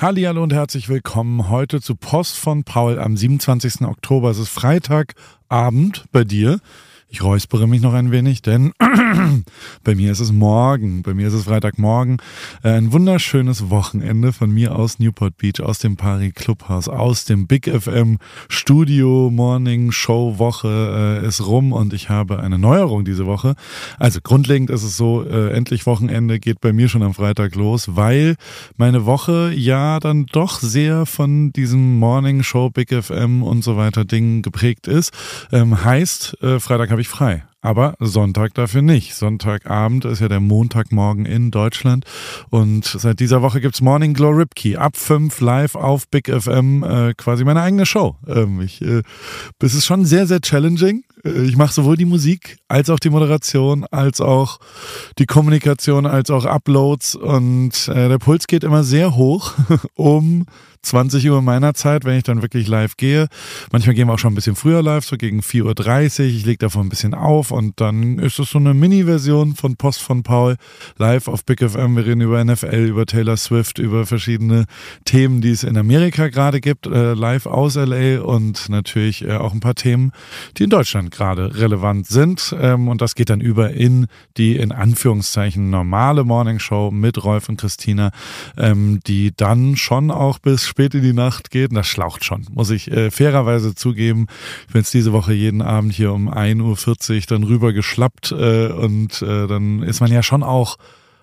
Hallihallo und herzlich willkommen heute zu Post von Paul am 27. Oktober. Es ist Freitagabend bei dir. Ich räuspere mich noch ein wenig, denn bei mir ist es morgen. Bei mir ist es Freitagmorgen. Äh, ein wunderschönes Wochenende von mir aus Newport Beach, aus dem Paris Clubhouse, aus dem Big FM Studio Morning Show Woche äh, ist rum und ich habe eine Neuerung diese Woche. Also grundlegend ist es so, äh, endlich Wochenende geht bei mir schon am Freitag los, weil meine Woche ja dann doch sehr von diesem Morning Show Big FM und so weiter Ding geprägt ist. Ähm, heißt, Freitag habe habe ich frei. Aber Sonntag dafür nicht. Sonntagabend ist ja der Montagmorgen in Deutschland. Und seit dieser Woche gibt's Morning Glow Ripkey. Ab 5 live auf Big FM, äh, quasi meine eigene Show. Ähm, ich, äh, das ist schon sehr, sehr challenging. Äh, ich mache sowohl die Musik als auch die Moderation, als auch die Kommunikation, als auch Uploads. Und äh, der Puls geht immer sehr hoch, um 20 Uhr meiner Zeit, wenn ich dann wirklich live gehe. Manchmal gehen wir auch schon ein bisschen früher live, so gegen 4.30 Uhr. Ich lege davon ein bisschen auf und dann ist es so eine Mini-Version von Post von Paul live auf Big FM. Wir reden über NFL, über Taylor Swift, über verschiedene Themen, die es in Amerika gerade gibt, äh, live aus LA und natürlich äh, auch ein paar Themen, die in Deutschland gerade relevant sind. Ähm, und das geht dann über in die in Anführungszeichen normale Morning Show mit Rolf und Christina, ähm, die dann schon auch bis spät in die Nacht geht. Und das schlaucht schon, muss ich äh, fairerweise zugeben. Ich bin jetzt diese Woche jeden Abend hier um 1.40 Uhr dann rüber geschlappt äh, und äh, dann ist man ja schon auch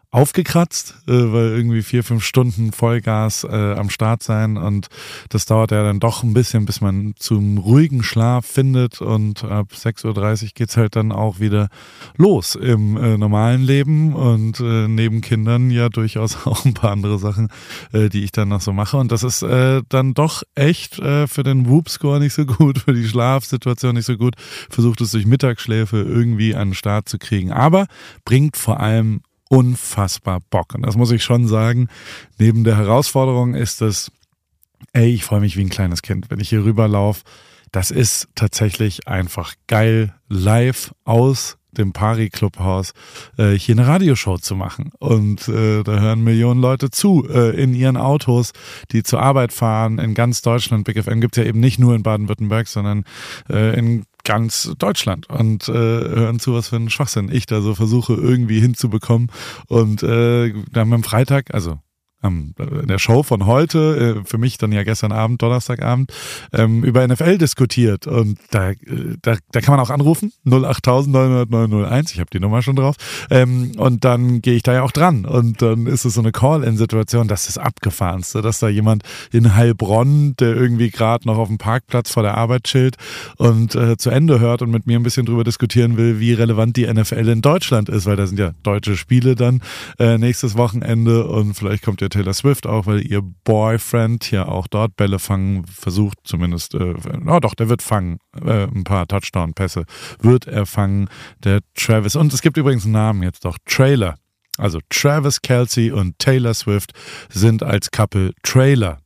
aufgekratzt, äh, weil irgendwie vier, fünf Stunden Vollgas äh, am Start sein und das dauert ja dann doch ein bisschen, bis man zum ruhigen Schlaf findet und ab 6.30 Uhr geht's halt dann auch wieder los im äh, normalen Leben und äh, neben Kindern ja durchaus auch ein paar andere Sachen, äh, die ich dann noch so mache und das ist äh, dann doch echt äh, für den Whoop-Score nicht so gut, für die Schlafsituation nicht so gut, versucht es durch Mittagsschläfe irgendwie an den Start zu kriegen, aber bringt vor allem unfassbar Bock. Und das muss ich schon sagen. Neben der Herausforderung ist es, ey, ich freue mich wie ein kleines Kind, wenn ich hier rüberlaufe. Das ist tatsächlich einfach geil, live aus dem Pari Clubhaus äh, hier eine Radioshow zu machen. Und äh, da hören Millionen Leute zu äh, in ihren Autos, die zur Arbeit fahren. In ganz Deutschland. Big FM gibt's ja eben nicht nur in Baden-Württemberg, sondern äh, in ganz Deutschland und äh, hören zu, was für ein Schwachsinn ich da so versuche irgendwie hinzubekommen. Und äh, dann am Freitag, also ähm, in der Show von heute, äh, für mich dann ja gestern Abend, Donnerstagabend, ähm, über NFL diskutiert. Und da, äh, da, da kann man auch anrufen, 08000 900 ich habe die Nummer schon drauf. Ähm, und dann gehe ich da ja auch dran. Und dann ist es so eine Call-In-Situation, das ist abgefahrenste, dass da jemand in Heilbronn, der irgendwie gerade noch auf dem Parkplatz vor der Arbeit chillt und äh, zu Ende hört und mit mir ein bisschen drüber diskutieren will, wie relevant die NFL in Deutschland ist, weil da sind ja deutsche Spiele dann äh, nächstes Wochenende und vielleicht kommt ja Taylor Swift auch, weil ihr Boyfriend ja auch dort Bälle fangen versucht, zumindest, äh, oh doch, der wird fangen, äh, ein paar Touchdown-Pässe wird er fangen, der Travis. Und es gibt übrigens einen Namen jetzt doch, Trailer. Also Travis Kelsey und Taylor Swift sind als Couple Trailer.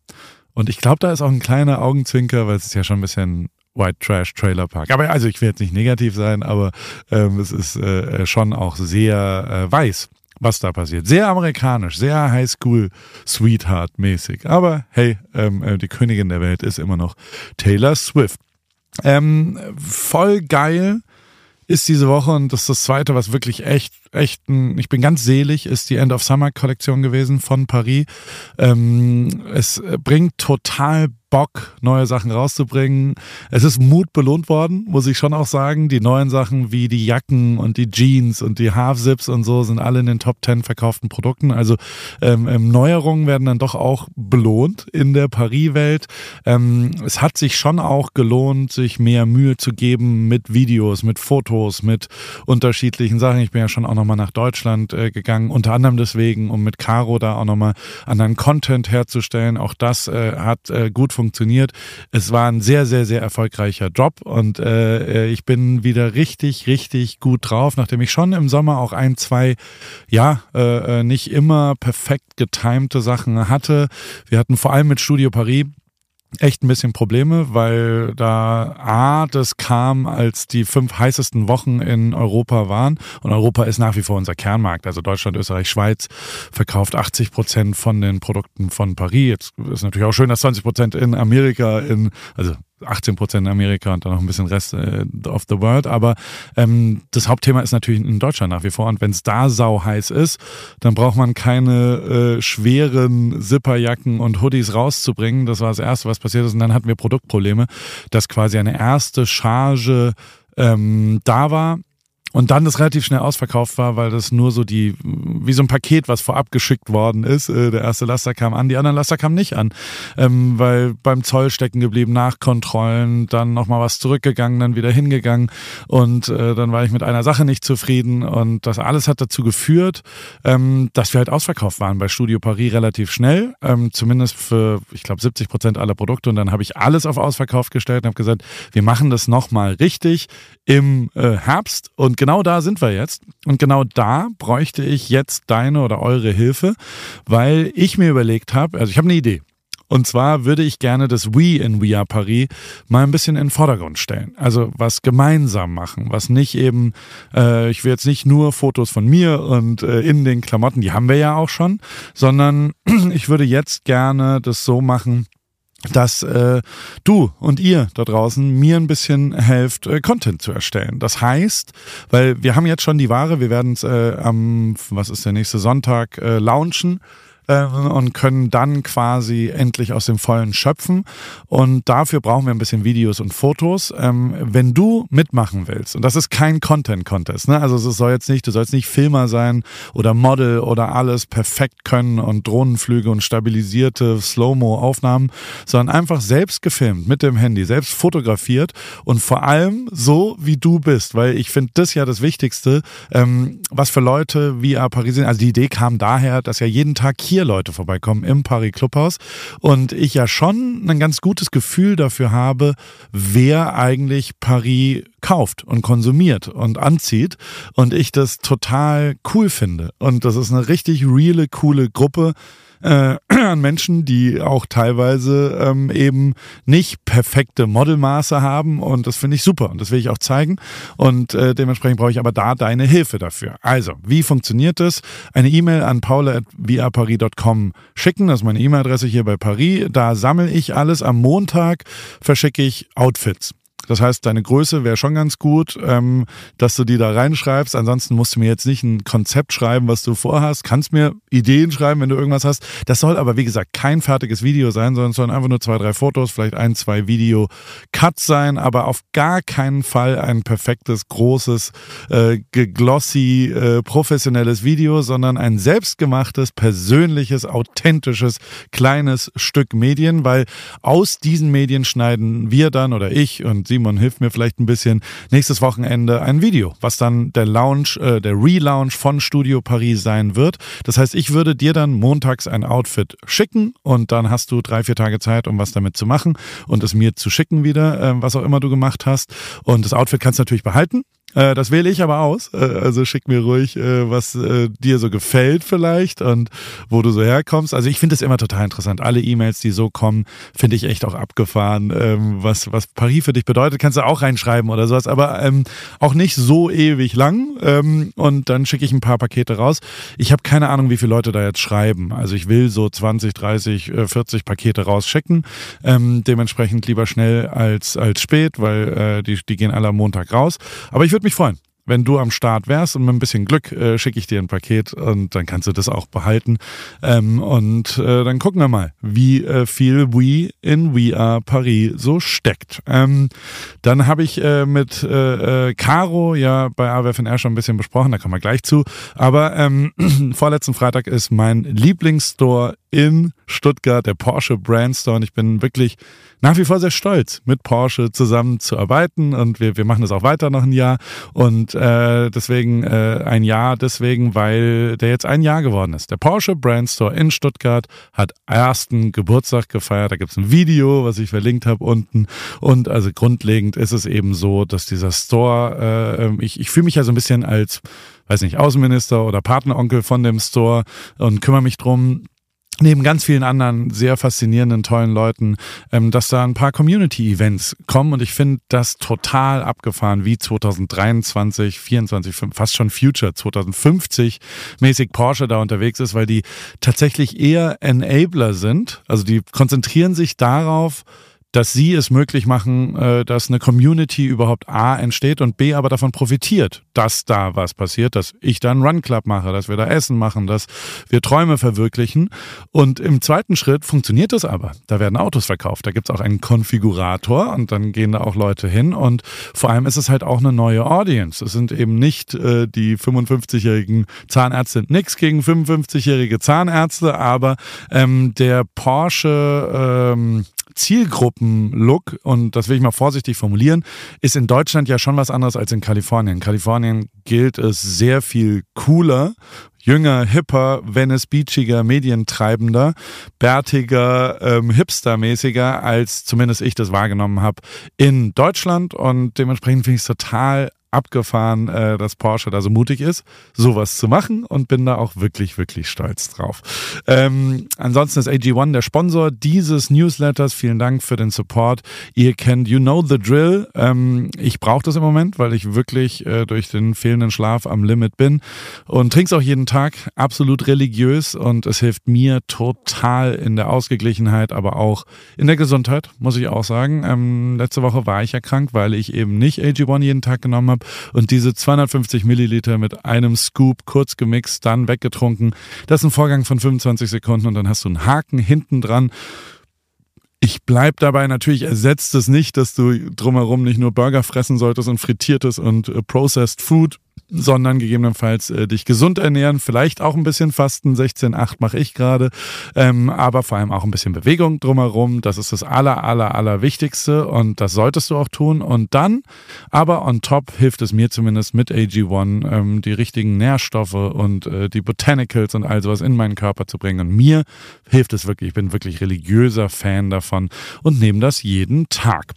Und ich glaube, da ist auch ein kleiner Augenzwinker, weil es ist ja schon ein bisschen White Trash Trailer Park. Aber also ich will jetzt nicht negativ sein, aber ähm, es ist äh, schon auch sehr äh, weiß was da passiert. Sehr amerikanisch, sehr Highschool Sweetheart mäßig. Aber hey, ähm, äh, die Königin der Welt ist immer noch Taylor Swift. Ähm, voll geil ist diese Woche und das ist das zweite, was wirklich echt, echt, ein, ich bin ganz selig, ist die End of Summer Kollektion gewesen von Paris. Ähm, es bringt total Bock, neue Sachen rauszubringen. Es ist Mut belohnt worden, muss ich schon auch sagen. Die neuen Sachen wie die Jacken und die Jeans und die Half-Zips und so sind alle in den Top 10 verkauften Produkten. Also ähm, ähm, Neuerungen werden dann doch auch belohnt in der Paris-Welt. Ähm, es hat sich schon auch gelohnt, sich mehr Mühe zu geben mit Videos, mit Fotos, mit unterschiedlichen Sachen. Ich bin ja schon auch nochmal nach Deutschland äh, gegangen, unter anderem deswegen, um mit Caro da auch nochmal anderen Content herzustellen. Auch das äh, hat äh, gut funktioniert. Es war ein sehr, sehr, sehr erfolgreicher Job und äh, ich bin wieder richtig, richtig gut drauf, nachdem ich schon im Sommer auch ein, zwei, ja, äh, äh nicht immer perfekt getimte Sachen hatte. Wir hatten vor allem mit Studio Paris echt ein bisschen Probleme, weil da A, das kam, als die fünf heißesten Wochen in Europa waren. Und Europa ist nach wie vor unser Kernmarkt. Also Deutschland, Österreich, Schweiz verkauft 80 Prozent von den Produkten von Paris. Jetzt ist natürlich auch schön, dass 20 Prozent in Amerika, in, also 18 Prozent in Amerika und dann noch ein bisschen Rest äh, of the world. Aber ähm, das Hauptthema ist natürlich in Deutschland nach wie vor. Und wenn es da sau heiß ist, dann braucht man keine äh, schweren Zipperjacken und Hoodies rauszubringen. Das war das Erste, was passiert ist. Und dann hatten wir Produktprobleme, dass quasi eine erste Charge ähm, da war und dann das relativ schnell ausverkauft war, weil das nur so die, wie so ein Paket, was vorab geschickt worden ist. Äh, der erste Laster kam an, die anderen Laster kamen nicht an, ähm, weil beim Zoll stecken geblieben, Nachkontrollen, dann nochmal was zurückgegangen, dann wieder hingegangen. Und äh, dann war ich mit einer Sache nicht zufrieden. Und das alles hat dazu geführt, ähm, dass wir halt ausverkauft waren bei Studio Paris relativ schnell, ähm, zumindest für, ich glaube, 70 Prozent aller Produkte. Und dann habe ich alles auf Ausverkauf gestellt und habe gesagt, wir machen das nochmal richtig im äh, Herbst und genau da sind wir jetzt. Und genau da bräuchte ich jetzt deine oder eure Hilfe, weil ich mir überlegt habe, also ich habe eine Idee. Und zwar würde ich gerne das We in We Are Paris mal ein bisschen in den Vordergrund stellen. Also was gemeinsam machen, was nicht eben, äh, ich will jetzt nicht nur Fotos von mir und äh, in den Klamotten, die haben wir ja auch schon, sondern ich würde jetzt gerne das so machen, dass äh, du und ihr da draußen mir ein bisschen helft, äh, Content zu erstellen. Das heißt, weil wir haben jetzt schon die Ware, wir werden es äh, am, was ist der nächste Sonntag, äh, launchen äh, und können dann quasi endlich aus dem Vollen schöpfen. Und dafür brauchen wir ein bisschen Videos und Fotos. Ähm, wenn du mitmachen willst, und das ist kein Content-Contest, ne? also es soll jetzt nicht, du sollst nicht Filmer sein oder Model oder alles perfekt können und Drohnenflüge und stabilisierte Slow-Mo-Aufnahmen, sondern einfach selbst gefilmt mit dem Handy, selbst fotografiert und vor allem so, wie du bist, weil ich finde das ja das Wichtigste, ähm, was für Leute wie Parisien, also die Idee kam daher, dass ja jeden Tag hier vier Leute vorbeikommen im Paris Clubhaus und ich ja schon ein ganz gutes Gefühl dafür habe, wer eigentlich Paris kauft und konsumiert und anzieht und ich das total cool finde. Und das ist eine richtig reale, coole Gruppe, äh, an Menschen, die auch teilweise ähm, eben nicht perfekte Modelmaße haben und das finde ich super und das will ich auch zeigen und äh, dementsprechend brauche ich aber da deine Hilfe dafür. Also, wie funktioniert das? Eine E-Mail an paula.viaparis.com schicken, das ist meine E-Mail-Adresse hier bei Paris. Da sammle ich alles. Am Montag verschicke ich Outfits. Das heißt, deine Größe wäre schon ganz gut, ähm, dass du die da reinschreibst. Ansonsten musst du mir jetzt nicht ein Konzept schreiben, was du vorhast. Kannst mir Ideen schreiben, wenn du irgendwas hast. Das soll aber, wie gesagt, kein fertiges Video sein, sondern es sollen einfach nur zwei, drei Fotos, vielleicht ein, zwei Video-Cuts sein, aber auf gar keinen Fall ein perfektes, großes, äh, glossy, äh, professionelles Video, sondern ein selbstgemachtes, persönliches, authentisches, kleines Stück Medien, weil aus diesen Medien schneiden wir dann oder ich und Simon hilft mir vielleicht ein bisschen, nächstes Wochenende ein Video, was dann der Launch, äh, der Relaunch von Studio Paris sein wird. Das heißt, ich würde dir dann montags ein Outfit schicken und dann hast du drei, vier Tage Zeit, um was damit zu machen und es mir zu schicken wieder, äh, was auch immer du gemacht hast. Und das Outfit kannst du natürlich behalten. Äh, das wähle ich aber aus. Äh, also schick mir ruhig, äh, was dir so gefällt vielleicht und wo du so herkommst. Also ich finde es immer total interessant. Alle E-Mails, die so kommen, finde ich echt auch abgefahren. Ähm, was, was Paris für dich bedeutet, kannst du auch reinschreiben oder sowas, aber ähm, auch nicht so ewig lang. Ähm, und dann schicke ich ein paar Pakete raus. Ich habe keine Ahnung, wie viele Leute da jetzt schreiben. Also ich will so 20, 30, 40 Pakete rausschicken. Dementsprechend lieber schnell als, als spät, weil die, die gehen alle am Montag raus. Aber ich würde mich freuen wenn du am Start wärst und mit ein bisschen Glück äh, schicke ich dir ein Paket und dann kannst du das auch behalten. Ähm, und äh, dann gucken wir mal, wie äh, viel We in We Are Paris so steckt. Ähm, dann habe ich äh, mit äh, äh, Caro ja bei AWFNR schon ein bisschen besprochen, da kommen wir gleich zu. Aber ähm, vorletzten Freitag ist mein Lieblingsstore in Stuttgart, der Porsche Brand Store. Und ich bin wirklich nach wie vor sehr stolz, mit Porsche zusammen zu arbeiten. Und wir, wir machen das auch weiter noch ein Jahr. Und äh, deswegen äh, ein Jahr, deswegen, weil der jetzt ein Jahr geworden ist. Der Porsche Brand Store in Stuttgart hat ersten Geburtstag gefeiert. Da gibt es ein Video, was ich verlinkt habe unten. Und also grundlegend ist es eben so, dass dieser Store, äh, ich, ich fühle mich ja so ein bisschen als weiß nicht, Außenminister oder Partneronkel von dem Store und kümmere mich drum, neben ganz vielen anderen sehr faszinierenden, tollen Leuten, ähm, dass da ein paar Community-Events kommen und ich finde das total abgefahren, wie 2023, 24, fast schon Future 2050 mäßig Porsche da unterwegs ist, weil die tatsächlich eher Enabler sind. Also die konzentrieren sich darauf, dass sie es möglich machen, äh, dass eine Community überhaupt A entsteht und B aber davon profitiert, dass da was passiert, dass ich da einen Run Club mache, dass wir da Essen machen, dass wir Träume verwirklichen. Und im zweiten Schritt funktioniert das aber. Da werden Autos verkauft, da gibt's auch einen Konfigurator und dann gehen da auch Leute hin und vor allem ist es halt auch eine neue Audience. Es sind eben nicht äh, die 55-jährigen Zahnärzte, nix gegen 55-jährige Zahnärzte, aber ähm, der Porsche ähm, Zielgruppen-Look, und das will ich mal vorsichtig formulieren, ist in Deutschland ja schon was anderes als in Kalifornien. In Kalifornien gilt es sehr viel cooler, jünger, hipper, Venice Beachiger, medientreibender, bärtiger, ähm, hipstermäßiger, als zumindest ich das wahrgenommen habe in Deutschland. Und dementsprechend finde ich es total abgefahren, äh, dass Porsche da so mutig ist, sowas zu machen und bin da auch wirklich, wirklich stolz drauf. Ähm, ansonsten ist AG1 der Sponsor dieses Newsletters. Vielen Dank für den Support. Ihr kennt You Know the Drill. Ähm, ich brauche das im Moment, weil ich wirklich äh, durch den fehlenden Schlaf am Limit bin und trink's auch jeden Tag. Absolut religiös und es hilft mir total in der Ausgeglichenheit, aber auch in der Gesundheit, muss ich auch sagen. Ähm, letzte Woche war ich ja krank, weil ich eben nicht AG1 jeden Tag genommen habe und diese 250 Milliliter mit einem Scoop kurz gemixt, dann weggetrunken. Das ist ein Vorgang von 25 Sekunden und dann hast du einen Haken hinten dran. Ich bleib dabei, natürlich ersetzt es nicht, dass du drumherum nicht nur Burger fressen solltest und frittiertes und äh, processed Food sondern gegebenenfalls äh, dich gesund ernähren, vielleicht auch ein bisschen Fasten, 16,8 mache ich gerade, ähm, aber vor allem auch ein bisschen Bewegung drumherum. Das ist das aller, aller, aller Wichtigste und das solltest du auch tun. Und dann, aber on top hilft es mir zumindest mit AG1, ähm, die richtigen Nährstoffe und äh, die Botanicals und all sowas in meinen Körper zu bringen. Und mir hilft es wirklich. Ich bin wirklich religiöser Fan davon und nehme das jeden Tag.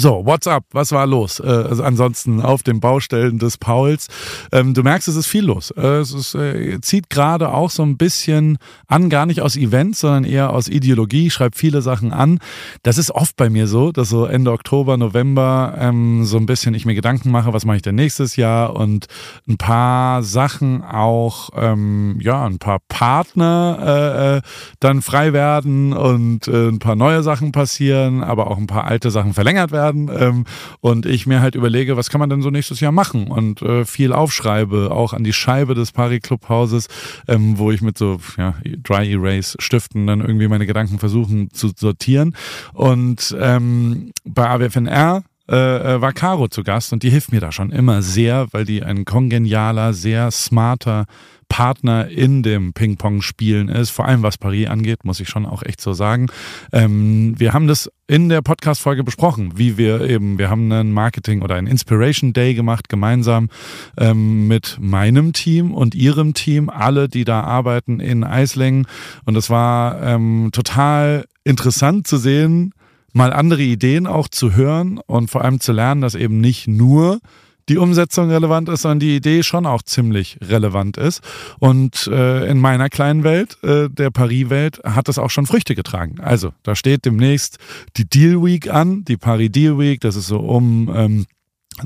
So, what's up? Was war los? Äh, also ansonsten auf den Baustellen des Pauls. Ähm, du merkst, es ist viel los. Äh, es ist, äh, zieht gerade auch so ein bisschen an, gar nicht aus Events, sondern eher aus Ideologie, schreibt viele Sachen an. Das ist oft bei mir so, dass so Ende Oktober, November ähm, so ein bisschen ich mir Gedanken mache, was mache ich denn nächstes Jahr und ein paar Sachen auch, ähm, ja, ein paar Partner äh, äh dann frei werden und äh, ein paar neue Sachen passieren, aber auch ein paar alte Sachen verlängert werden werden ähm, und ich mir halt überlege, was kann man denn so nächstes Jahr machen? Und äh, viel aufschreibe, auch an die Scheibe des Paris Clubhauses, ähm, wo ich mit so ja, Dry Erase Stiften dann irgendwie meine Gedanken versuchen zu sortieren. Und ähm, bei AWFNR äh, äh, war Caro zu Gast und die hilft mir da schon immer sehr, weil die ein kongenialer, sehr smarter Partner in dem Ping-Pong-Spielen ist, vor allem was Paris angeht, muss ich schon auch echt so sagen. Ähm, wir haben das in der Podcast-Folge besprochen, wie wir eben, wir haben einen Marketing- oder einen Inspiration Day gemacht, gemeinsam ähm, mit meinem Team und ihrem Team, alle, die da arbeiten in Eislingen. Und es war ähm, total interessant zu sehen, mal andere Ideen auch zu hören und vor allem zu lernen, dass eben nicht nur die Umsetzung relevant ist, sondern die Idee schon auch ziemlich relevant ist. Und äh, in meiner kleinen Welt, äh, der Paris-Welt, hat das auch schon Früchte getragen. Also da steht demnächst die Deal Week an, die Paris Deal Week, das ist so um ähm,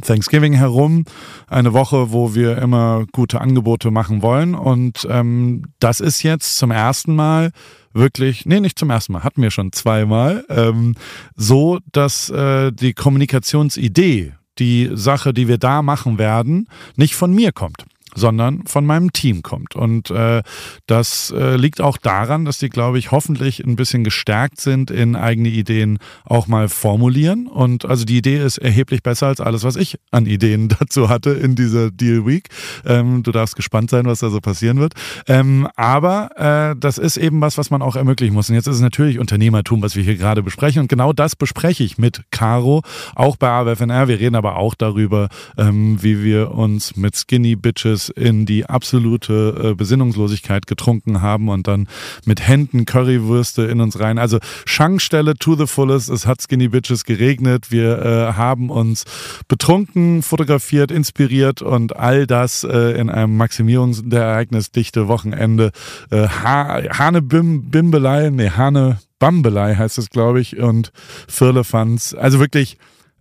Thanksgiving herum, eine Woche, wo wir immer gute Angebote machen wollen. Und ähm, das ist jetzt zum ersten Mal wirklich, nee, nicht zum ersten Mal, hatten wir schon zweimal, ähm, so, dass äh, die Kommunikationsidee die Sache, die wir da machen werden, nicht von mir kommt sondern von meinem Team kommt. Und äh, das äh, liegt auch daran, dass die, glaube ich, hoffentlich ein bisschen gestärkt sind in eigene Ideen auch mal formulieren. Und also die Idee ist erheblich besser als alles, was ich an Ideen dazu hatte in dieser Deal Week. Ähm, du darfst gespannt sein, was da so passieren wird. Ähm, aber äh, das ist eben was, was man auch ermöglichen muss. Und jetzt ist es natürlich Unternehmertum, was wir hier gerade besprechen. Und genau das bespreche ich mit Caro, auch bei AWFNR. Wir reden aber auch darüber, ähm, wie wir uns mit Skinny Bitches bis in die absolute äh, Besinnungslosigkeit getrunken haben und dann mit Händen Currywürste in uns rein. Also Schankstelle to the fullest. Es hat Skinny Bitches geregnet. Wir äh, haben uns betrunken, fotografiert, inspiriert und all das äh, in einem Maximierungs- der Ereignisdichte Wochenende. Äh, ha Hane Bim Bimbelei, nee, Hane Bambelei heißt es, glaube ich, und Firlefanz. Also wirklich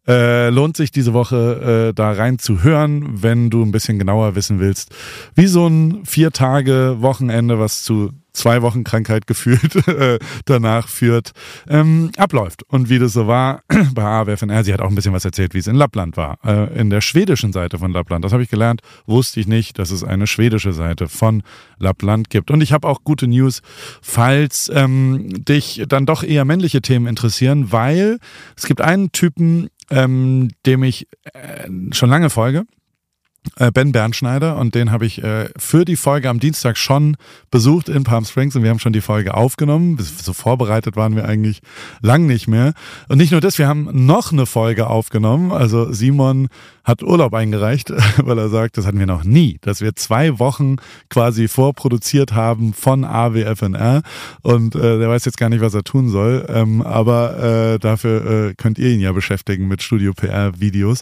äh, lohnt sich diese Woche äh, da rein zu hören, wenn du ein bisschen genauer wissen willst, wie so ein vier Tage Wochenende, was zu zwei Wochen Krankheit gefühlt äh, danach führt, ähm, abläuft. Und wie das so war bei AWFNR, sie hat auch ein bisschen was erzählt, wie es in Lappland war. Äh, in der schwedischen Seite von Lappland. Das habe ich gelernt, wusste ich nicht, dass es eine schwedische Seite von Lappland gibt. Und ich habe auch gute News, falls ähm, dich dann doch eher männliche Themen interessieren, weil es gibt einen Typen, ähm, dem ich äh, schon lange folge Ben Bernschneider und den habe ich äh, für die Folge am Dienstag schon besucht in Palm Springs und wir haben schon die Folge aufgenommen. So vorbereitet waren wir eigentlich lang nicht mehr. Und nicht nur das, wir haben noch eine Folge aufgenommen. Also Simon hat Urlaub eingereicht, weil er sagt, das hatten wir noch nie, dass wir zwei Wochen quasi vorproduziert haben von AWFNR und äh, der weiß jetzt gar nicht, was er tun soll. Ähm, aber äh, dafür äh, könnt ihr ihn ja beschäftigen mit Studio PR Videos.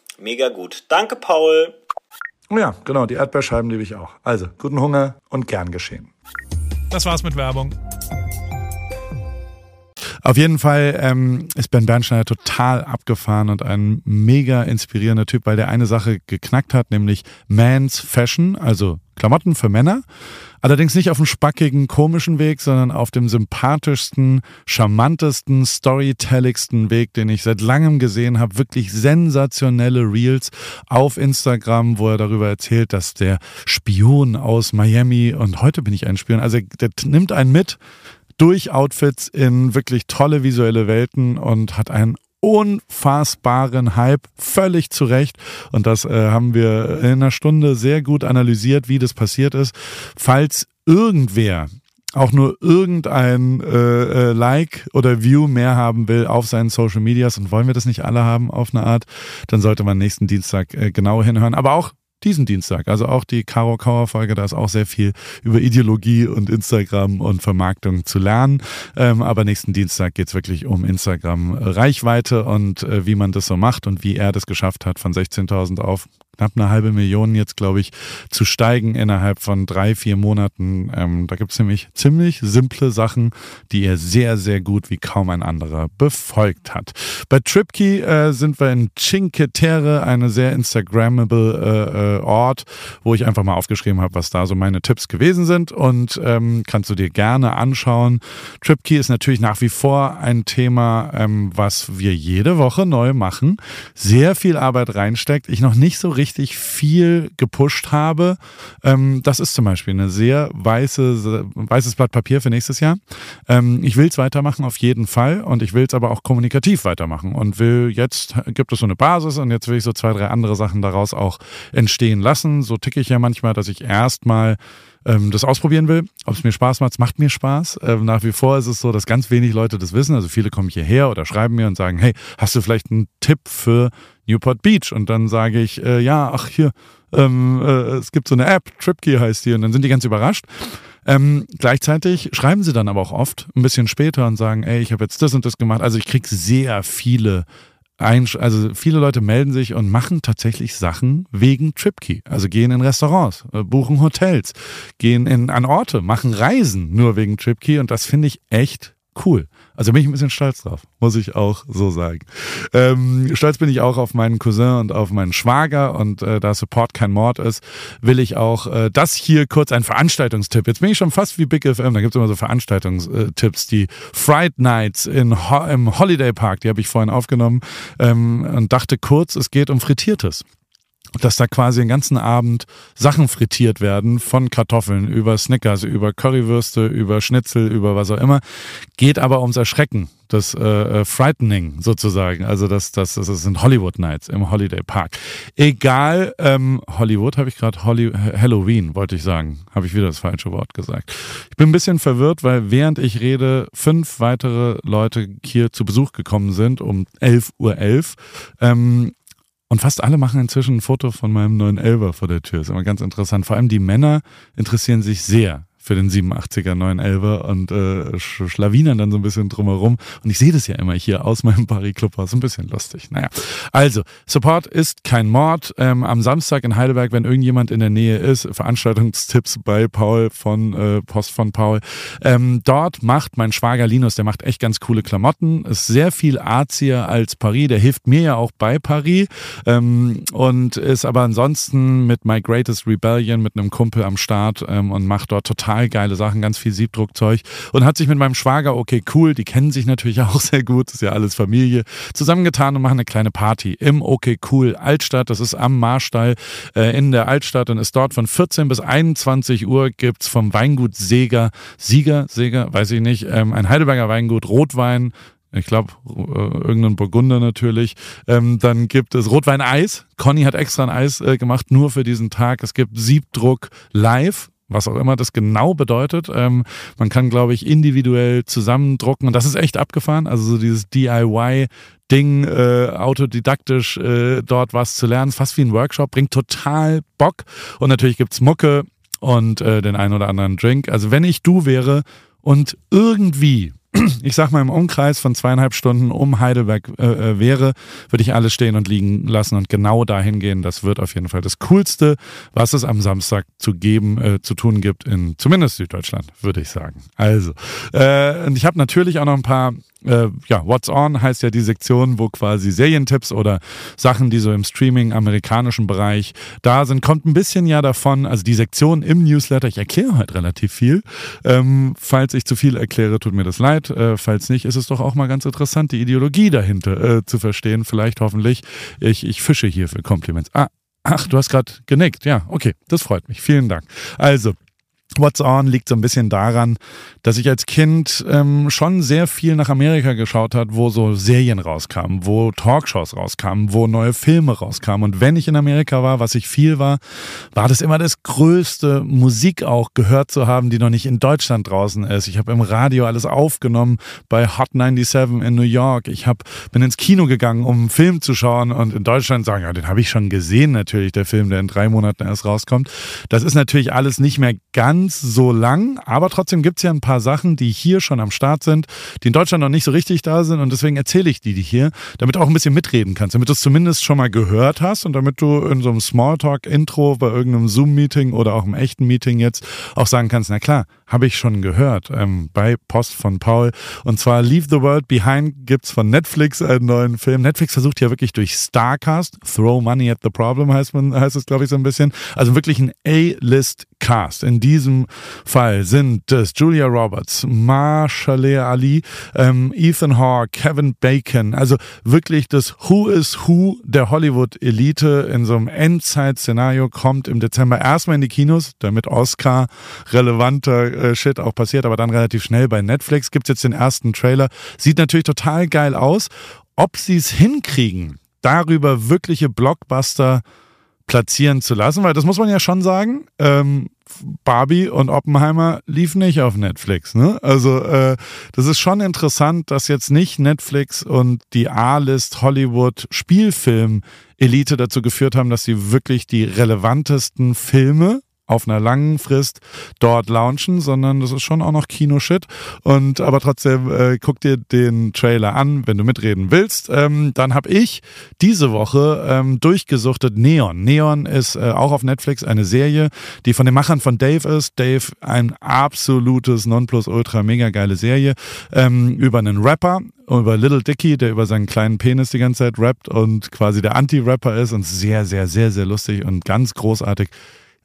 Mega gut. Danke, Paul. Oh ja, genau, die Erdbeerscheiben liebe ich auch. Also, guten Hunger und gern geschehen. Das war's mit Werbung. Auf jeden Fall ähm, ist Ben Bernstein total abgefahren und ein mega inspirierender Typ, weil der eine Sache geknackt hat, nämlich Man's Fashion, also Klamotten für Männer. Allerdings nicht auf dem spackigen, komischen Weg, sondern auf dem sympathischsten, charmantesten, storytelligsten Weg, den ich seit langem gesehen habe. Wirklich sensationelle Reels auf Instagram, wo er darüber erzählt, dass der Spion aus Miami und heute bin ich ein Spion, also der nimmt einen mit durch Outfits in wirklich tolle visuelle Welten und hat einen unfassbaren Hype, völlig zu Recht. Und das äh, haben wir in einer Stunde sehr gut analysiert, wie das passiert ist. Falls irgendwer auch nur irgendein äh, äh, Like oder View mehr haben will auf seinen Social Medias und wollen wir das nicht alle haben auf eine Art, dann sollte man nächsten Dienstag äh, genau hinhören. Aber auch diesen Dienstag. Also auch die Caro Kauer Folge, da ist auch sehr viel über Ideologie und Instagram und Vermarktung zu lernen. Ähm, aber nächsten Dienstag geht's wirklich um Instagram Reichweite und äh, wie man das so macht und wie er das geschafft hat, von 16.000 auf knapp eine halbe Million jetzt, glaube ich, zu steigen innerhalb von drei, vier Monaten. Ähm, da gibt es nämlich ziemlich simple Sachen, die er sehr, sehr gut wie kaum ein anderer befolgt hat. Bei TripKey äh, sind wir in Cinque Terre, eine sehr Instagrammable äh, äh, Ort, wo ich einfach mal aufgeschrieben habe, was da so meine Tipps gewesen sind und ähm, kannst du dir gerne anschauen. TripKey ist natürlich nach wie vor ein Thema, ähm, was wir jede Woche neu machen, sehr viel Arbeit reinsteckt, ich noch nicht so richtig viel gepusht habe. Ähm, das ist zum Beispiel eine sehr weiße, weißes Blatt Papier für nächstes Jahr. Ähm, ich will es weitermachen auf jeden Fall und ich will es aber auch kommunikativ weitermachen und will jetzt gibt es so eine Basis und jetzt will ich so zwei, drei andere Sachen daraus auch entstehen lassen. So ticke ich ja manchmal, dass ich erstmal ähm, das ausprobieren will, ob es mir Spaß macht. Es macht mir Spaß. Ähm, nach wie vor ist es so, dass ganz wenig Leute das wissen. Also viele kommen hierher oder schreiben mir und sagen, hey, hast du vielleicht einen Tipp für Newport Beach? Und dann sage ich, äh, ja, ach hier, ähm, äh, es gibt so eine App, TripKey heißt die. Und dann sind die ganz überrascht. Ähm, gleichzeitig schreiben sie dann aber auch oft ein bisschen später und sagen, ey, ich habe jetzt das und das gemacht. Also ich kriege sehr viele also viele Leute melden sich und machen tatsächlich Sachen wegen TripKey. Also gehen in Restaurants, äh, buchen Hotels, gehen in, an Orte, machen Reisen nur wegen TripKey und das finde ich echt cool. Also bin ich ein bisschen stolz drauf, muss ich auch so sagen. Ähm, stolz bin ich auch auf meinen Cousin und auf meinen Schwager und äh, da Support kein Mord ist, will ich auch äh, das hier kurz ein Veranstaltungstipp. Jetzt bin ich schon fast wie Big FM, da gibt es immer so Veranstaltungstipps. Die Fright Nights in Ho im Holiday Park, die habe ich vorhin aufgenommen ähm, und dachte kurz, es geht um Frittiertes dass da quasi den ganzen Abend Sachen frittiert werden, von Kartoffeln über Snickers, über Currywürste, über Schnitzel, über was auch immer, geht aber ums Erschrecken, das äh, äh, Frightening sozusagen, also das, das, das sind Hollywood Nights im Holiday Park. Egal, ähm, Hollywood habe ich gerade Halloween, wollte ich sagen, habe ich wieder das falsche Wort gesagt. Ich bin ein bisschen verwirrt, weil während ich rede, fünf weitere Leute hier zu Besuch gekommen sind um 11.11 Uhr. .11. Ähm, und fast alle machen inzwischen ein Foto von meinem neuen Elber vor der Tür. Ist immer ganz interessant. Vor allem die Männer interessieren sich sehr für den 87er 911 und äh, schlawinern dann so ein bisschen drumherum. Und ich sehe das ja immer hier aus meinem Paris Clubhaus. Ein bisschen lustig. Naja, also, Support ist kein Mord. Ähm, am Samstag in Heidelberg, wenn irgendjemand in der Nähe ist, Veranstaltungstipps bei Paul von äh, Post von Paul. Ähm, dort macht mein Schwager Linus, der macht echt ganz coole Klamotten. Ist sehr viel arzier als Paris. Der hilft mir ja auch bei Paris. Ähm, und ist aber ansonsten mit My Greatest Rebellion mit einem Kumpel am Start ähm, und macht dort total total geile Sachen, ganz viel Siebdruckzeug und hat sich mit meinem Schwager, okay, cool, die kennen sich natürlich auch sehr gut, ist ja alles Familie, zusammengetan und machen eine kleine Party im Okay Cool Altstadt. Das ist am Marstall äh, in der Altstadt und ist dort von 14 bis 21 Uhr gibt's vom Weingut Seger, Sieger, Seger, weiß ich nicht, ähm, ein Heidelberger Weingut, Rotwein, ich glaube, äh, irgendein Burgunder natürlich. Ähm, dann gibt es Rotwein-Eis. Conny hat extra ein Eis äh, gemacht, nur für diesen Tag. Es gibt Siebdruck live was auch immer das genau bedeutet. Ähm, man kann, glaube ich, individuell zusammendrucken und das ist echt abgefahren. Also so dieses DIY Ding, äh, autodidaktisch äh, dort was zu lernen, fast wie ein Workshop, bringt total Bock. Und natürlich gibt's Mucke und äh, den einen oder anderen Drink. Also wenn ich du wäre und irgendwie ich sag mal, im Umkreis von zweieinhalb Stunden um Heidelberg äh, äh, wäre, würde ich alles stehen und liegen lassen und genau dahin gehen. Das wird auf jeden Fall das Coolste, was es am Samstag zu geben, äh, zu tun gibt in zumindest Süddeutschland, würde ich sagen. Also, äh, und ich habe natürlich auch noch ein paar äh, ja, What's On heißt ja die Sektion, wo quasi Serientipps oder Sachen, die so im Streaming amerikanischen Bereich da sind, kommt ein bisschen ja davon, also die Sektion im Newsletter, ich erkläre halt relativ viel. Ähm, falls ich zu viel erkläre, tut mir das leid. Äh, falls nicht, ist es doch auch mal ganz interessant, die Ideologie dahinter äh, zu verstehen. Vielleicht hoffentlich. Ich, ich fische hier für Kompliments. Ah, ach, du hast gerade genickt. Ja, okay, das freut mich. Vielen Dank. Also, What's On liegt so ein bisschen daran, dass ich als Kind ähm, schon sehr viel nach Amerika geschaut hat, wo so Serien rauskamen, wo Talkshows rauskamen, wo neue Filme rauskamen. Und wenn ich in Amerika war, was ich viel war, war das immer das größte, Musik auch gehört zu haben, die noch nicht in Deutschland draußen ist. Ich habe im Radio alles aufgenommen bei Hot 97 in New York. Ich hab, bin ins Kino gegangen, um einen Film zu schauen und in Deutschland sagen, ja, den habe ich schon gesehen natürlich, der Film, der in drei Monaten erst rauskommt. Das ist natürlich alles nicht mehr ganz ganz so lang, aber trotzdem gibt's ja ein paar Sachen, die hier schon am Start sind, die in Deutschland noch nicht so richtig da sind und deswegen erzähle ich die dir hier, damit du auch ein bisschen mitreden kannst, damit du es zumindest schon mal gehört hast und damit du in so einem Smalltalk-Intro bei irgendeinem Zoom-Meeting oder auch im echten Meeting jetzt auch sagen kannst, na klar, habe ich schon gehört ähm, bei Post von Paul. Und zwar Leave the World Behind gibt's von Netflix einen neuen Film. Netflix versucht ja wirklich durch Starcast, Throw Money at the Problem heißt man, heißt es glaube ich so ein bisschen. Also wirklich ein A-List Cast. In diesem Fall sind es Julia Roberts, Marshaleh Ali, ähm, Ethan Hawke, Kevin Bacon. Also wirklich das Who is Who der Hollywood-Elite in so einem Endzeit-Szenario kommt im Dezember erstmal in die Kinos, damit Oscar relevanter äh, Shit auch passiert, aber dann relativ schnell bei Netflix gibt's jetzt den ersten Trailer. Sieht natürlich total geil aus. Ob sie es hinkriegen, darüber wirkliche Blockbuster platzieren zu lassen, weil das muss man ja schon sagen. Ähm, Barbie und Oppenheimer lief nicht auf Netflix. Ne? Also äh, das ist schon interessant, dass jetzt nicht Netflix und die A-List Hollywood Spielfilm Elite dazu geführt haben, dass sie wirklich die relevantesten Filme auf einer langen Frist dort launchen, sondern das ist schon auch noch Kino-Shit. Und aber trotzdem, äh, guck dir den Trailer an, wenn du mitreden willst. Ähm, dann habe ich diese Woche ähm, durchgesuchtet Neon. Neon ist äh, auch auf Netflix eine Serie, die von den Machern von Dave ist. Dave, ein absolutes Nonplusultra, mega geile Serie ähm, über einen Rapper über Little Dicky, der über seinen kleinen Penis die ganze Zeit rappt und quasi der Anti-Rapper ist und sehr, sehr, sehr, sehr lustig und ganz großartig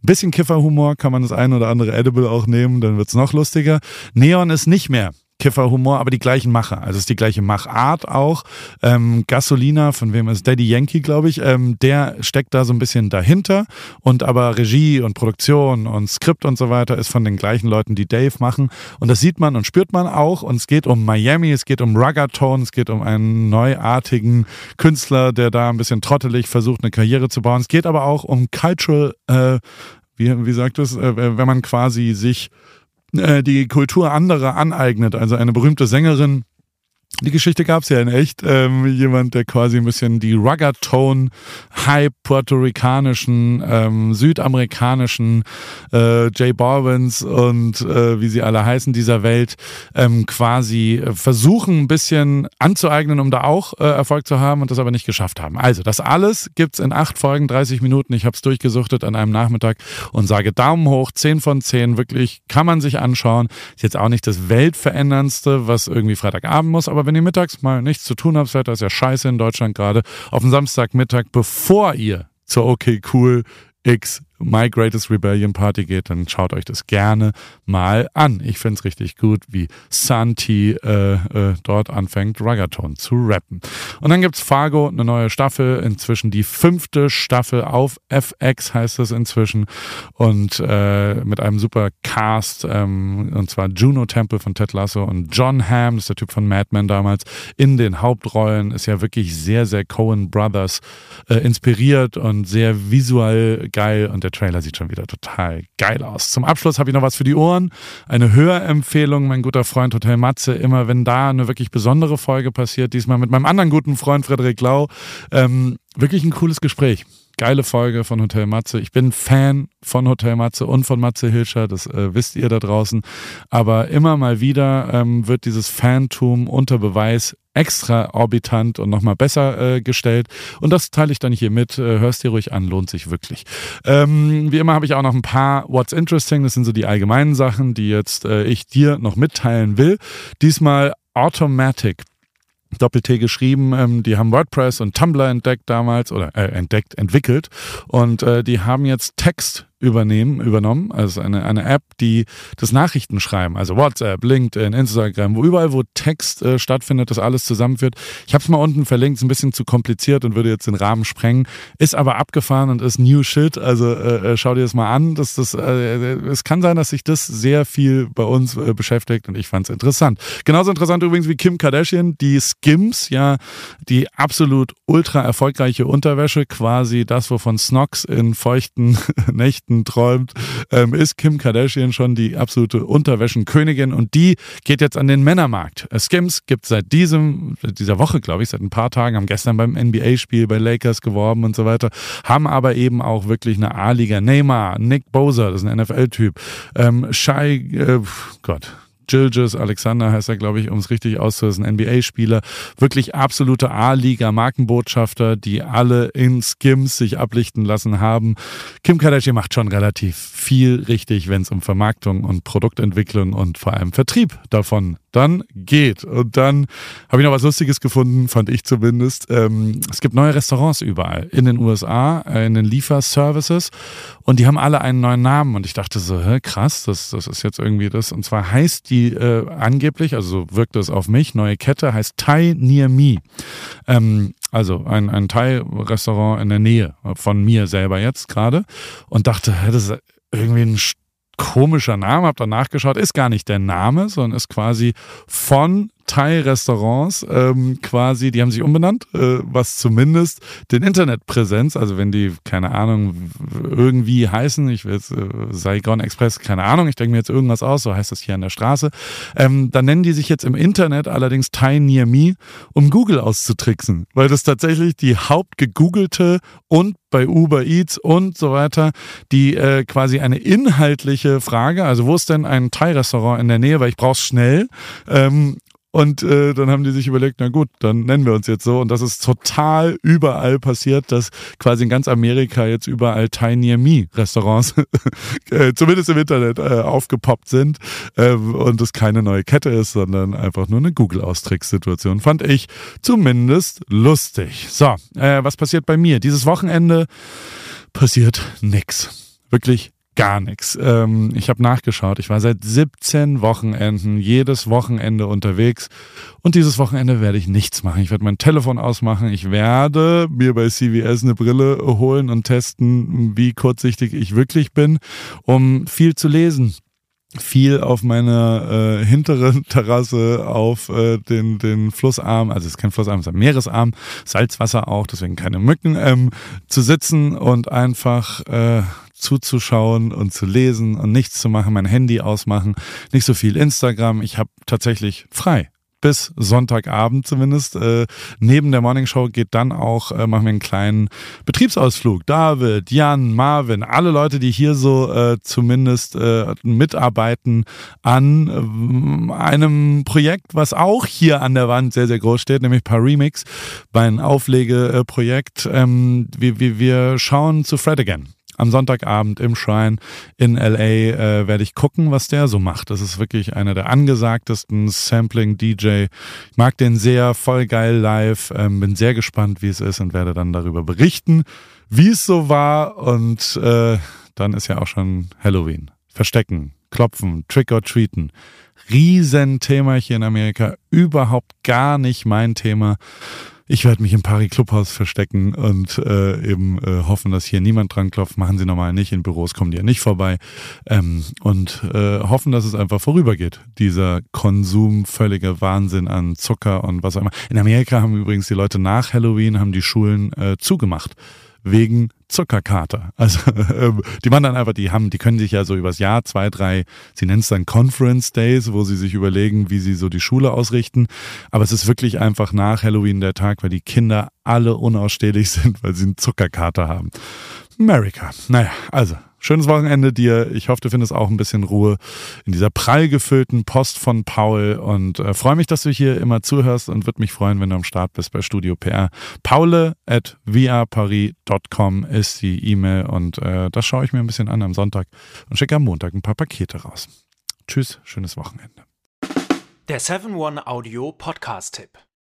Bisschen Kifferhumor kann man das ein oder andere Edible auch nehmen, dann wird's noch lustiger. Neon ist nicht mehr Kifferhumor, aber die gleichen Macher. Also es ist die gleiche Machart auch. Ähm, Gasolina, von wem ist Daddy Yankee, glaube ich, ähm, der steckt da so ein bisschen dahinter. Und aber Regie und Produktion und Skript und so weiter ist von den gleichen Leuten, die Dave machen. Und das sieht man und spürt man auch. Und es geht um Miami, es geht um Ruggertone, es geht um einen neuartigen Künstler, der da ein bisschen trottelig versucht, eine Karriere zu bauen. Es geht aber auch um Cultural, äh, wie, wie sagt es, äh, wenn man quasi sich die Kultur anderer aneignet. Also eine berühmte Sängerin die Geschichte gab es ja in echt. Ähm, jemand, der quasi ein bisschen die Ruggertone, High puerto-ricanischen, ähm, südamerikanischen äh, Jay Balvins und äh, wie sie alle heißen dieser Welt ähm, quasi versuchen ein bisschen anzueignen, um da auch äh, Erfolg zu haben und das aber nicht geschafft haben. Also das alles gibt's in acht Folgen, 30 Minuten. Ich habe es durchgesuchtet an einem Nachmittag und sage Daumen hoch, 10 von 10. Wirklich kann man sich anschauen. Ist jetzt auch nicht das Weltveränderndste, was irgendwie Freitagabend muss, aber wenn ihr mittags mal nichts zu tun habt, das ist ja scheiße in Deutschland gerade, auf den Samstagmittag, bevor ihr zur OK Cool X My Greatest Rebellion Party geht, dann schaut euch das gerne mal an. Ich finde es richtig gut, wie Santi äh, äh, dort anfängt, Ruggaton zu rappen. Und dann gibt's Fargo, eine neue Staffel, inzwischen die fünfte Staffel auf FX heißt es inzwischen und äh, mit einem super Cast ähm, und zwar Juno Temple von Ted Lasso und John Hamm, das ist der Typ von Mad Men damals, in den Hauptrollen. Ist ja wirklich sehr, sehr Cohen Brothers äh, inspiriert und sehr visuell geil und der Trailer sieht schon wieder total geil aus. Zum Abschluss habe ich noch was für die Ohren. Eine Hörempfehlung, mein guter Freund Hotel Matze. Immer wenn da eine wirklich besondere Folge passiert, diesmal mit meinem anderen guten Freund Frederik Lau. Ähm, wirklich ein cooles Gespräch geile Folge von Hotel Matze. Ich bin Fan von Hotel Matze und von Matze Hilscher, das äh, wisst ihr da draußen. Aber immer mal wieder ähm, wird dieses Fantum unter Beweis extra orbitant und nochmal besser äh, gestellt. Und das teile ich dann hier mit. Äh, hörst dir ruhig an, lohnt sich wirklich. Ähm, wie immer habe ich auch noch ein paar What's Interesting. Das sind so die allgemeinen Sachen, die jetzt äh, ich dir noch mitteilen will. Diesmal Automatic. Doppel-T geschrieben. Ähm, die haben WordPress und Tumblr entdeckt damals oder äh, entdeckt, entwickelt und äh, die haben jetzt Text übernehmen, übernommen. Also eine, eine App, die das Nachrichtenschreiben, also WhatsApp, LinkedIn, Instagram, wo überall, wo Text äh, stattfindet, das alles zusammenführt. Ich habe es mal unten verlinkt, ist ein bisschen zu kompliziert und würde jetzt den Rahmen sprengen. Ist aber abgefahren und ist New Shit. Also äh, äh schau dir das mal an. Das, das, äh, es kann sein, dass sich das sehr viel bei uns äh, beschäftigt und ich fand es interessant. Genauso interessant übrigens wie Kim Kardashian, die Skims, ja, die absolut ultra erfolgreiche Unterwäsche, quasi das, wovon Snox in feuchten Nächten Nächten träumt, ähm, ist Kim Kardashian schon die absolute Unterwäschenkönigin und die geht jetzt an den Männermarkt. Äh, Skims gibt seit diesem, dieser Woche, glaube ich, seit ein paar Tagen, haben gestern beim NBA-Spiel bei Lakers geworben und so weiter, haben aber eben auch wirklich eine A-Liga. Neymar, Nick Boser, das ist ein NFL-Typ, ähm, Shai, äh, Gott, Gilgis Alexander heißt er, glaube ich, um es richtig auszudrücken, NBA-Spieler, wirklich absolute A-Liga-Markenbotschafter, die alle in Skims sich ablichten lassen haben. Kim Kardashian macht schon relativ viel richtig, wenn es um Vermarktung und Produktentwicklung und vor allem Vertrieb davon dann geht. Und dann habe ich noch was Lustiges gefunden, fand ich zumindest. Ähm, es gibt neue Restaurants überall in den USA, äh, in den Lieferservices und die haben alle einen neuen Namen. Und ich dachte so, hä, krass, das, das ist jetzt irgendwie das. Und zwar heißt die äh, angeblich, also wirkt es auf mich, neue Kette heißt Thai Near Me. Ähm, also ein, ein Thai-Restaurant in der Nähe von mir selber jetzt gerade. Und dachte, das ist irgendwie ein komischer Name, hab dann nachgeschaut, ist gar nicht der Name, sondern ist quasi von Thai-Restaurants ähm, quasi, die haben sich umbenannt, äh, was zumindest den Internetpräsenz, also wenn die, keine Ahnung, irgendwie heißen, ich will jetzt äh, Saigon Express, keine Ahnung, ich denke mir jetzt irgendwas aus, so heißt das hier an der Straße, ähm, dann nennen die sich jetzt im Internet allerdings Thai Near Me, um Google auszutricksen, weil das tatsächlich die hauptgegoogelte und bei Uber Eats und so weiter, die äh, quasi eine inhaltliche Frage, also wo ist denn ein Thai-Restaurant in der Nähe, weil ich brauche es schnell, ähm, und äh, dann haben die sich überlegt, na gut, dann nennen wir uns jetzt so. Und das ist total überall passiert, dass quasi in ganz Amerika jetzt überall Tiny Me Restaurants, äh, zumindest im Internet, äh, aufgepoppt sind. Äh, und es keine neue Kette ist, sondern einfach nur eine Google-Austrickssituation. Fand ich zumindest lustig. So, äh, was passiert bei mir? Dieses Wochenende passiert nix. Wirklich gar nichts. Ähm, ich habe nachgeschaut. Ich war seit 17 Wochenenden jedes Wochenende unterwegs und dieses Wochenende werde ich nichts machen. Ich werde mein Telefon ausmachen. Ich werde mir bei CVS eine Brille holen und testen, wie kurzsichtig ich wirklich bin, um viel zu lesen viel auf meiner äh, hinteren Terrasse auf äh, den, den Flussarm, also es ist kein Flussarm, es ist ein Meeresarm, Salzwasser auch, deswegen keine Mücken, ähm, zu sitzen und einfach äh, zuzuschauen und zu lesen und nichts zu machen, mein Handy ausmachen, nicht so viel Instagram. Ich habe tatsächlich frei bis Sonntagabend zumindest. Äh, neben der Morningshow geht dann auch, äh, machen wir einen kleinen Betriebsausflug. David, Jan, Marvin, alle Leute, die hier so äh, zumindest äh, mitarbeiten an äh, einem Projekt, was auch hier an der Wand sehr, sehr groß steht, nämlich Parimix, mein Auflegeprojekt. Ähm, wir, wir, wir schauen zu Fred Again am Sonntagabend im Shrine in LA äh, werde ich gucken, was der so macht. Das ist wirklich einer der angesagtesten Sampling-DJ. Ich mag den sehr, voll geil live. Ähm, bin sehr gespannt, wie es ist und werde dann darüber berichten, wie es so war. Und äh, dann ist ja auch schon Halloween. Verstecken, klopfen, Trick or Treaten. Riesenthema hier in Amerika. Überhaupt gar nicht mein Thema. Ich werde mich im Paris Clubhaus verstecken und äh, eben äh, hoffen, dass hier niemand dran klopft. Machen sie normal nicht. In Büros kommen die ja nicht vorbei. Ähm, und äh, hoffen, dass es einfach vorübergeht. Dieser Konsum, völliger Wahnsinn an Zucker und was auch immer. In Amerika haben übrigens die Leute nach Halloween haben die Schulen äh, zugemacht wegen Zuckerkater. Also ähm, die machen dann einfach, die haben, die können sich ja so übers Jahr zwei, drei, sie nennen es dann Conference Days, wo sie sich überlegen, wie sie so die Schule ausrichten. Aber es ist wirklich einfach nach Halloween der Tag, weil die Kinder alle unausstehlich sind, weil sie einen Zuckerkater haben. America. Naja, also Schönes Wochenende dir. Ich hoffe, du findest auch ein bisschen Ruhe in dieser prall gefüllten Post von Paul und äh, freue mich, dass du hier immer zuhörst und würde mich freuen, wenn du am Start bist bei Studio PR. Paule at viaparis.com ist die E-Mail und äh, das schaue ich mir ein bisschen an am Sonntag und schicke am Montag ein paar Pakete raus. Tschüss, schönes Wochenende. Der 7-One Audio Podcast-Tipp.